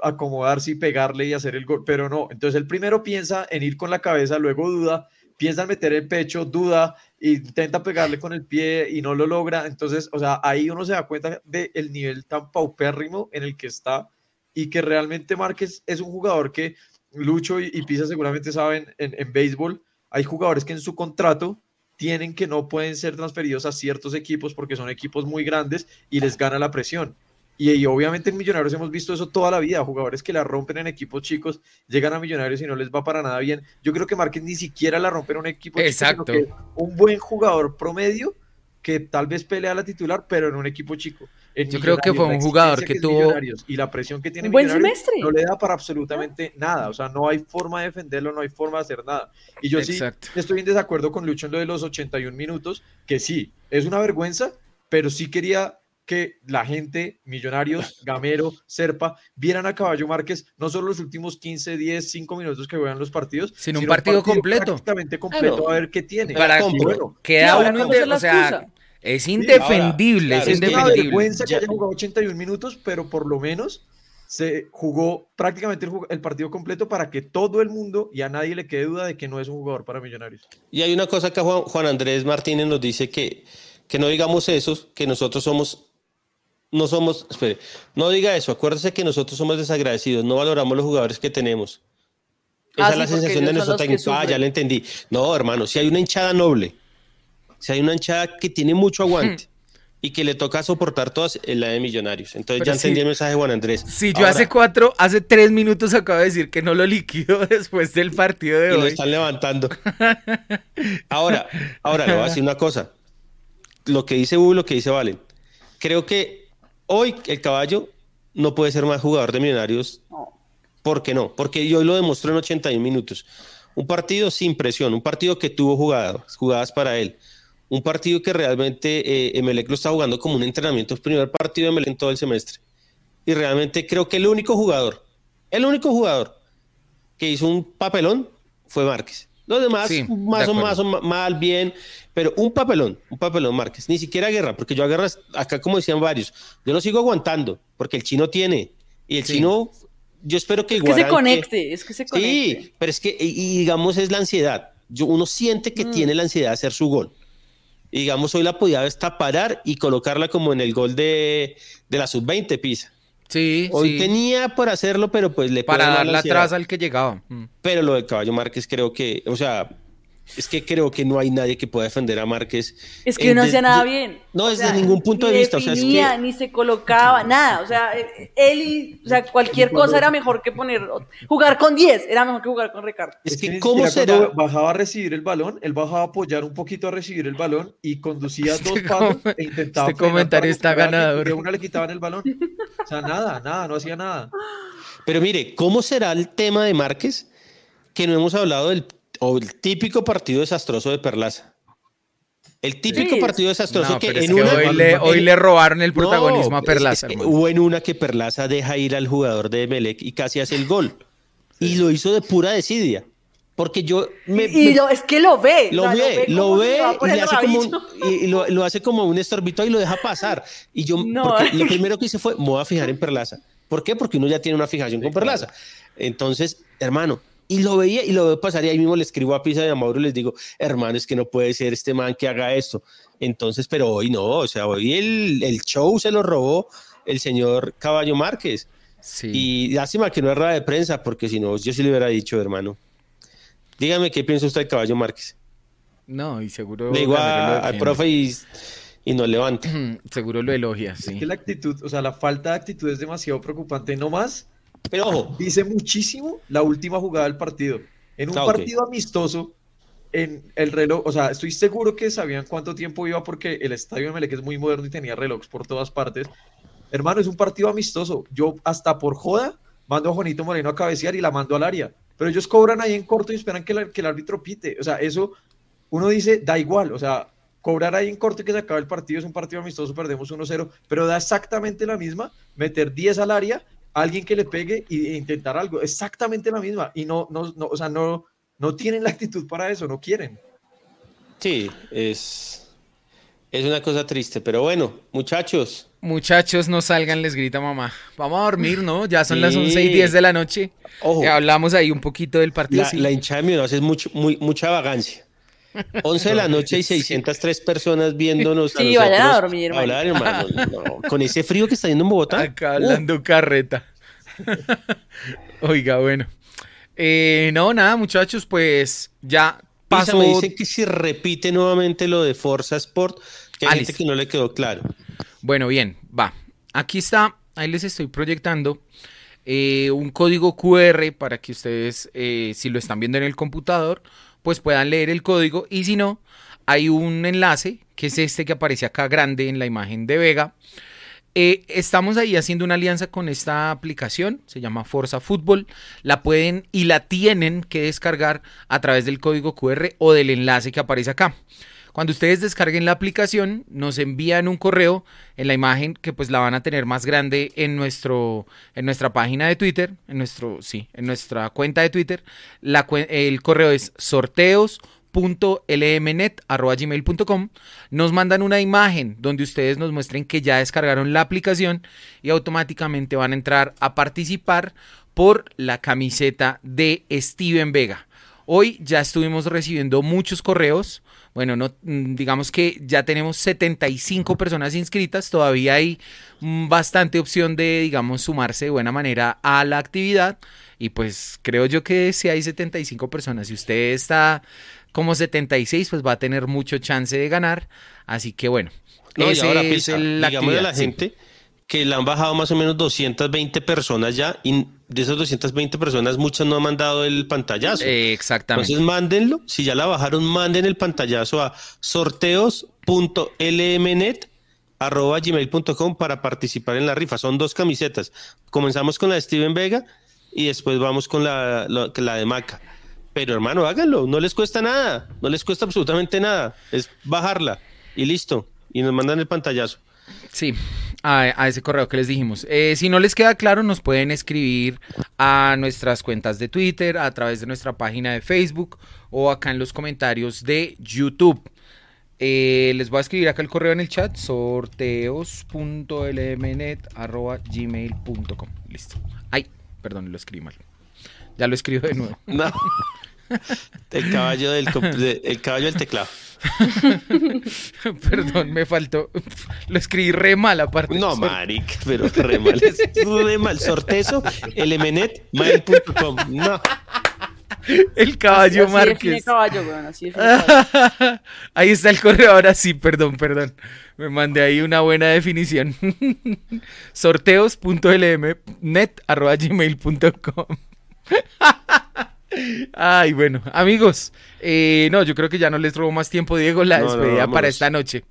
acomodarse y pegarle y hacer el gol, pero no. Entonces el primero piensa en ir con la cabeza, luego duda, piensa en meter el pecho, duda, intenta pegarle con el pie y no lo logra. Entonces, o sea, ahí uno se da cuenta del nivel tan paupérrimo en el que está y que realmente Márquez es un jugador que Lucho y, y Pisa seguramente saben en, en béisbol, hay jugadores que en su contrato tienen que no pueden ser transferidos a ciertos equipos porque son equipos muy grandes y les gana la presión. Y, y obviamente en Millonarios hemos visto eso toda la vida, jugadores que la rompen en equipos chicos, llegan a Millonarios y no les va para nada bien. Yo creo que Márquez ni siquiera la rompe en un equipo Exacto. chico, sino que un buen jugador promedio que tal vez pelea la titular, pero en un equipo chico. En Yo creo que fue un jugador que tuvo- y la presión que tiene Un buen semestre. no le da para absolutamente nada, o sea, no hay forma de defenderlo, no hay forma de hacer nada. Y yo Exacto. sí estoy en desacuerdo con Lucho en lo de los 81 minutos, que sí, es una vergüenza, pero sí quería que la gente, Millonarios, Gamero, Serpa, vieran a Caballo Márquez no solo los últimos 15, 10, 5 minutos que juegan los partidos, Sino un partido completo. Prácticamente completo, Claro. a ver qué tiene. Para bueno, Queda uno, la o sea, es indefendible, Ahora, claro, es es una indefendible. vergüenza que Ya- haya jugado 81 minutos, pero por lo menos se jugó prácticamente el, el partido completo para que todo el mundo y a nadie le quede duda de que no es un jugador para Millonarios. Y hay una cosa que Juan, Juan Andrés Martínez nos dice que, que no digamos eso, que nosotros somos, no somos, espere, no diga eso, acuérdese que nosotros somos desagradecidos, no valoramos los jugadores que tenemos. Esa Ah, es la sí, sensación de nuestro técnico. Ah, ya le entendí. No, hermano, si hay una hinchada noble, si hay una hinchada que tiene mucho aguante y que le toca soportar todas, es la de Millonarios. Entonces Pero ya entendí sí. el mensaje de Juan Andrés. Si yo hace cuatro, hace tres minutos acabo de decir que no lo liquido después del partido de y lo hoy. están levantando. Ahora, ahora le voy a decir una cosa. Lo que dice Hugo, y lo que dice Valen. Creo que hoy el caballo no puede ser más jugador de Millonarios. ¿Por qué no? Porque hoy lo demostró en 81 minutos. Un partido sin presión, un partido que tuvo jugadas, jugadas para él. Un partido que realmente eh, Emelec lo está jugando como un entrenamiento. El primer partido de Emelec en todo el semestre. Y realmente creo que el único jugador, el único jugador que hizo un papelón fue Márquez. Los demás, Sí, de más o más o ma- mal, bien, pero un papelón, un papelón Márquez. Ni siquiera Guerra, porque yo a Guerra, acá como decían varios, yo lo sigo aguantando, porque el chino tiene, y el Sí. chino, yo espero que Es que se conecte, es que se conecte. Sí, pero es que, y, y digamos, es la ansiedad. Yo, uno siente que Mm. tiene la ansiedad de hacer su gol. Y digamos, hoy la podía parar y colocarla como en el gol de, de la sub-20 Pisa. Sí, Hoy sí. tenía por hacerlo, pero pues le Para dar darle atrás al que llegaba. Mm. Pero lo de Caballo Márquez creo que, o sea, es que creo que no hay nadie que pueda defender a Márquez. Es que no hacía nada bien. No, O desde sea, ningún punto de vista. O sea, es definía, que ni se colocaba, nada. O sea, él y, o sea, cualquier cosa era mejor que poner, jugar con 10, era mejor que jugar con Ricardo. es que cómo será. bajaba a recibir el balón, él bajaba a apoyar un poquito a recibir el balón y conducía Este dos pasos com- e intentaba este comentario está ganador. De una le quitaban el balón. O sea, nada, nada, no hacía nada. Pero mire, ¿cómo será el tema de Márquez? Que no hemos hablado del o el típico partido desastroso de Perlaza. El típico Sí. partido desastroso No, que es en que una hoy le, hoy le robaron el No, protagonismo a Perlaza, es que hermano. hubo en una que Perlaza deja ir al jugador de Melec y casi hace el gol. Y lo hizo de pura desidia. Porque yo me, y me- lo- es que lo ve. lo o sea, ve, lo ve y, le hace como un, y- lo, lo hace como un estorbito y lo deja pasar. Y yo, No. porque lo primero que hice fue, me voy a fijar en Perlaza. ¿Por qué? Porque uno ya tiene una fijación con claro. Perlaza. Entonces, hermano, y lo veía y lo veo pasar y ahí mismo le escribo a Pisa y a Mauro y les digo, hermano, es que no puede ser este man que haga esto. Entonces, pero hoy no, o sea, hoy el, el show se lo robó el señor Caballo Márquez. Sí. Y lástima que no es rueda de prensa, porque si no, yo sí le hubiera dicho, hermano. Dígame qué piensa usted de Caballo Márquez. No, y seguro. Le digo a- al profe y, y nos levanta. Seguro lo elogia, Es sí. que la actitud, o sea, la falta de actitud es demasiado preocupante. No más, Pero ojo, dice muchísimo la última jugada del partido. En un Ah, partido amistoso, en el reloj, o sea, estoy seguro que sabían cuánto tiempo iba porque el estadio de Melec es muy moderno y tenía relojes por todas partes. Hermano, es un partido amistoso. Yo hasta por joda mando a Juanito Moreno a cabecear y la mando al área. Pero ellos cobran ahí en corto y esperan que, la- que el árbitro pite. O sea, eso uno dice, da igual. O sea, cobrar ahí en corto y que se acabe el partido es un partido amistoso, perdemos 1-0. Pero da exactamente la misma meter 10 al área, alguien que le pegue y- e intentar algo. Exactamente la misma. Y no, no, no, o sea, no, no tienen la actitud para eso, no quieren. sí, es, es una cosa triste. Pero bueno, muchachos, Muchachos, no salgan, les grita mamá. Vamos a dormir, ¿no? Ya son las Sí. 11 y 10 de la noche. ojo, Ya hablamos ahí un poquito del partido. la, sí. la hinchada de Millonarios es mucho, muy, mucha vagancia. 11 de la noche y 603 personas viéndonos. a Sí, vayan a nosotros dormir, hermano. hablar, hermano. No, con ese frío que está yendo en Bogotá. Acá hablando carreta. Oiga, bueno. Eh, no, nada, muchachos, pues ya Pasa, pasó. me dicen que si repite nuevamente lo de Forza Sport, que hay gente que no le quedó claro. Bueno, bien, va. Aquí está, ahí les estoy proyectando eh, un código QR para que ustedes, eh, si lo están viendo en el computador, pues puedan leer el código. Y si no, hay un enlace, que es este que aparece acá grande en la imagen de Vega. Eh, estamos ahí haciendo una alianza con esta aplicación, se llama Forza Fútbol. La pueden y la tienen que descargar a través del código QR o del enlace que aparece acá. Cuando ustedes descarguen la aplicación, nos envían un correo en la imagen que pues la van a tener más grande en nuestro en nuestra página de Twitter, en nuestro sí, en nuestra cuenta de Twitter. El correo es sorteos.lmnet@gmail.com. Nos mandan una imagen donde ustedes nos muestren que ya descargaron la aplicación y automáticamente van a entrar a participar por la camiseta de Steven Vega. Hoy ya estuvimos recibiendo muchos correos. Bueno, no, mm, digamos que ya tenemos 75 personas inscritas. Todavía hay mm, bastante opción de, digamos, sumarse de buena manera a la actividad. Y pues creo yo que si hay 75 personas, si usted está como 76, pues va a tener mucho chance de ganar. Así que bueno, No, y ese ahora, es la digámosle a la actividad, sí. gente que le han bajado más o menos 220 personas ya, y de esas 220 personas muchas no han mandado el pantallazo. Eh, exactamente. Entonces mándenlo, si ya la bajaron, manden el pantallazo a sorteos.lmnet.gmail.com para participar en la rifa. Son dos camisetas. Comenzamos con la de Steven Vega y después vamos con la, la, la de Maca. Pero hermano, háganlo, no les cuesta nada, no les cuesta absolutamente nada. Es bajarla y listo. Y nos mandan el pantallazo. Sí, a, a ese correo que les dijimos. Eh, si no les queda claro, nos pueden escribir a nuestras cuentas de Twitter, a través de nuestra página de Facebook o acá en los comentarios de YouTube. Eh, les voy a escribir acá el correo en el chat, sorteos.lmnet.gmail.com. Listo. Ay, perdón, lo escribí mal. Ya lo escribo de nuevo. No. El caballo del, de- el caballo del teclado. perdón, me faltó. Lo escribí re mal aparte. No, marica, pero re mal. Es re mal. Sorteso, lmnet.mail.com. No. El caballo así define Márquez. caballo, así caballo. ahí está el correo, ahora sí, perdón, perdón. Me mandé ahí una buena definición. Sorteos.lmnet.gmail.com Ay, bueno, amigos. eh, no, yo creo que ya no les robo más tiempo, Diego, la No, no, despedida para esta noche.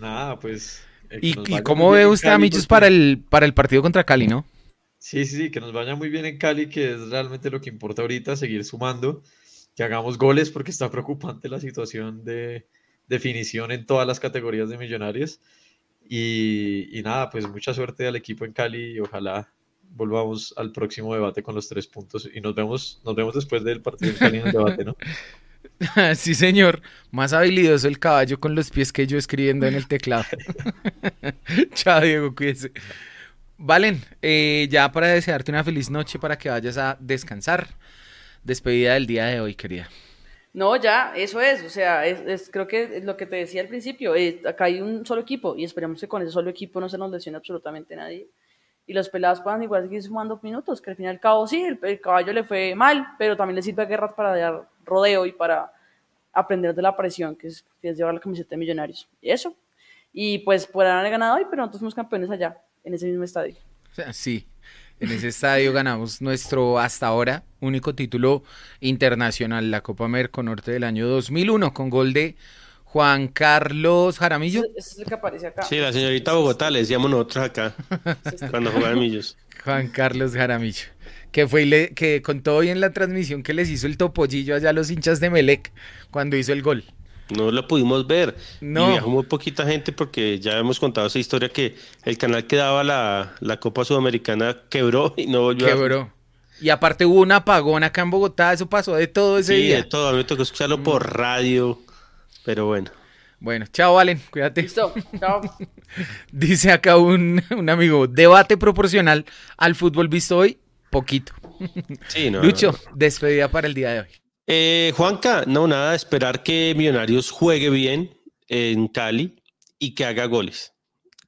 Nada, pues. eh, ¿Y, cómo ve usted, Cali, amigos, porque- para el, para el partido contra Cali, no? Sí, sí, sí, que nos vaya muy bien en Cali, que es realmente lo que importa ahorita, seguir sumando, que hagamos goles, porque está preocupante la situación de definición en todas las categorías de millonarios. Y, y nada, pues mucha suerte al equipo en Cali y ojalá volvamos al próximo debate con los tres puntos y nos vemos, nos vemos después del partido en el debate, ¿no? Sí, señor. Más habilidoso el caballo con los pies que yo escribiendo en el teclado. Chao, Diego, cuídense. Valen, eh, ya para desearte una feliz noche para que vayas a descansar. Despedida del día de hoy, querida. No, ya, eso es, o sea, es, creo que es lo que te decía al principio, acá hay un solo equipo y esperemos que con ese solo equipo no se nos lesione absolutamente nadie y los pelados puedan igual seguir sumando minutos, que al fin y al cabo sí, el, caballo le fue mal, pero también le sirve a Guerra para dar rodeo y para aprender de la presión que es, que es llevar la camiseta de Millonarios. Y eso. Y pues podrán haber ganado hoy, pero nosotros fuimos campeones allá, en ese mismo estadio. Sí, en ese estadio ganamos nuestro hasta ahora único título internacional, la Copa Norte del año 2001, con gol de Juan Carlos Jaramillo. Ese es el que aparece acá. Sí, la señorita Bogotá, le decíamos nosotros acá, cuando jugaban Millos. Juan Carlos Jaramillo. Que fue que contó hoy en la transmisión que les hizo el topollillo allá a los hinchas de Melec cuando hizo el gol. No lo pudimos ver. No. Y viajó muy poquita gente porque ya hemos contado esa historia que el canal que daba la, Copa Sudamericana quebró y no volvió Quebró. Y aparte hubo un apagón acá en Bogotá, eso pasó de todo ese día. Sí, de todo, a mí me tocó escucharlo por mm. radio, pero bueno. Bueno, chao Valen, cuídate. Listo, chao. Dice acá un, un, amigo, debate proporcional al fútbol visto hoy, poquito. Sí, no. Lucho, despedida para el día de hoy. Eh, Juanca, no, nada, esperar que Millonarios juegue bien en Cali y que haga goles.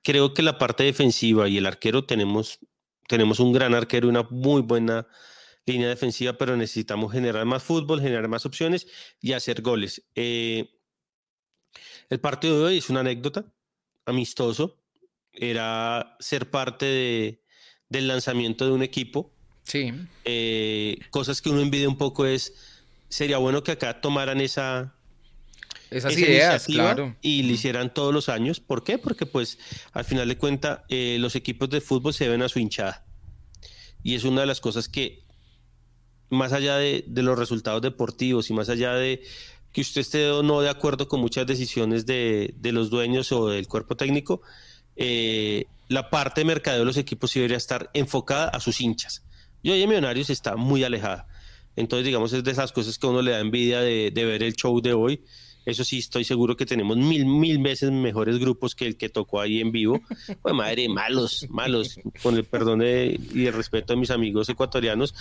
Creo que la parte defensiva y el arquero tenemos, tenemos un gran arquero y una muy buena línea defensiva, pero necesitamos generar más fútbol, generar más opciones y hacer goles. Eh, el partido de hoy es una anécdota, amistoso. Era ser parte del lanzamiento de un equipo. Sí. Eh, cosas que uno envidia un poco es sería bueno que acá tomaran esa, esas ideas, claro. Y lo hicieran todos los años. ¿Por qué? Porque pues al final de cuentas eh, los equipos de fútbol se ven a su hinchada. Y es una de las cosas que, más allá de, los resultados deportivos y más allá de que usted esté o no de acuerdo con muchas decisiones de, los dueños o del cuerpo técnico, eh, la parte de mercadeo de los equipos sí debería estar enfocada a sus hinchas. Y hoy en Millonarios está muy alejada. Entonces, digamos, es de esas cosas que a uno le da envidia de, ver el show de hoy. Eso sí, estoy seguro que tenemos mil, mil veces mejores grupos que el que tocó ahí en vivo. Pues madre, malos, malos, con el perdón y el respeto de mis amigos ecuatorianos.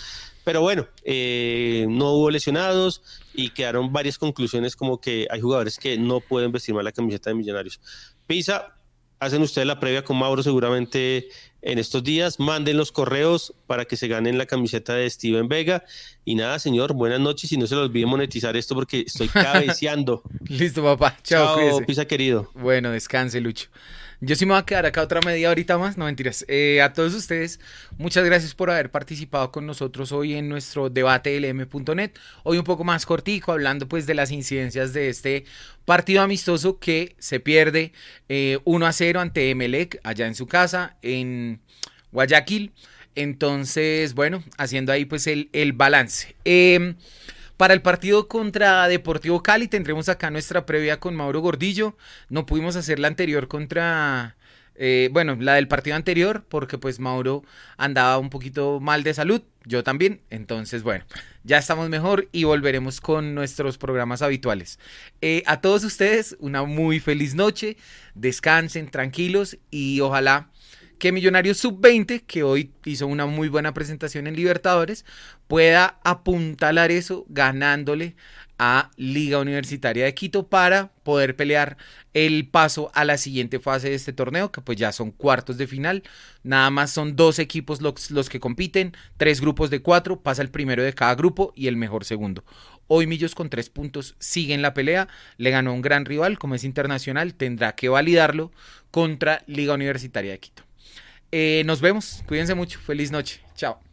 Pero bueno, eh, no hubo lesionados y quedaron varias conclusiones como que hay jugadores que no pueden vestir mal la camiseta de Millonarios. Pisa, hacen ustedes la previa con Mauro seguramente en estos días. Manden los correos para que se ganen la camiseta de Steven Vega. Y nada, señor, buenas noches y no se les olvide monetizar esto porque estoy cabeceando. Listo, papá. Chao, Chao pisa querido. Bueno, descanse, Lucho. Yo sí me voy a quedar acá otra media horita más, no mentiras. Eh, a todos ustedes, muchas gracias por haber participado con nosotros hoy en nuestro debate lm.net. Hoy un poco más cortico, hablando pues de las incidencias de este partido amistoso que se pierde 1 eh, a 0 ante Emelec allá en su casa, en Guayaquil. Entonces, bueno, haciendo ahí pues el, el balance. Eh, para el partido contra Deportivo Cali tendremos acá nuestra previa con Mauro Gordillo. No pudimos hacer la anterior contra... Eh, bueno, la del partido anterior, porque pues Mauro andaba un poquito mal de salud, yo también, entonces bueno, ya estamos mejor y volveremos con nuestros programas habituales. Eh, a todos ustedes, una muy feliz noche, descansen tranquilos y ojalá que Millonarios Sub-20, que hoy hizo una muy buena presentación en Libertadores, pueda apuntalar eso ganándole a Liga Universitaria de Quito para poder pelear el paso a la siguiente fase de este torneo, que pues ya son cuartos de final. Nada más son dos equipos los, los que compiten, tres grupos de cuatro, pasa el primero de cada grupo y el mejor segundo. Hoy Millos con tres puntos sigue en la pelea, le ganó un gran rival, como es internacional, tendrá que validarlo contra Liga Universitaria de Quito. Eh, nos vemos, cuídense mucho, feliz noche, chao.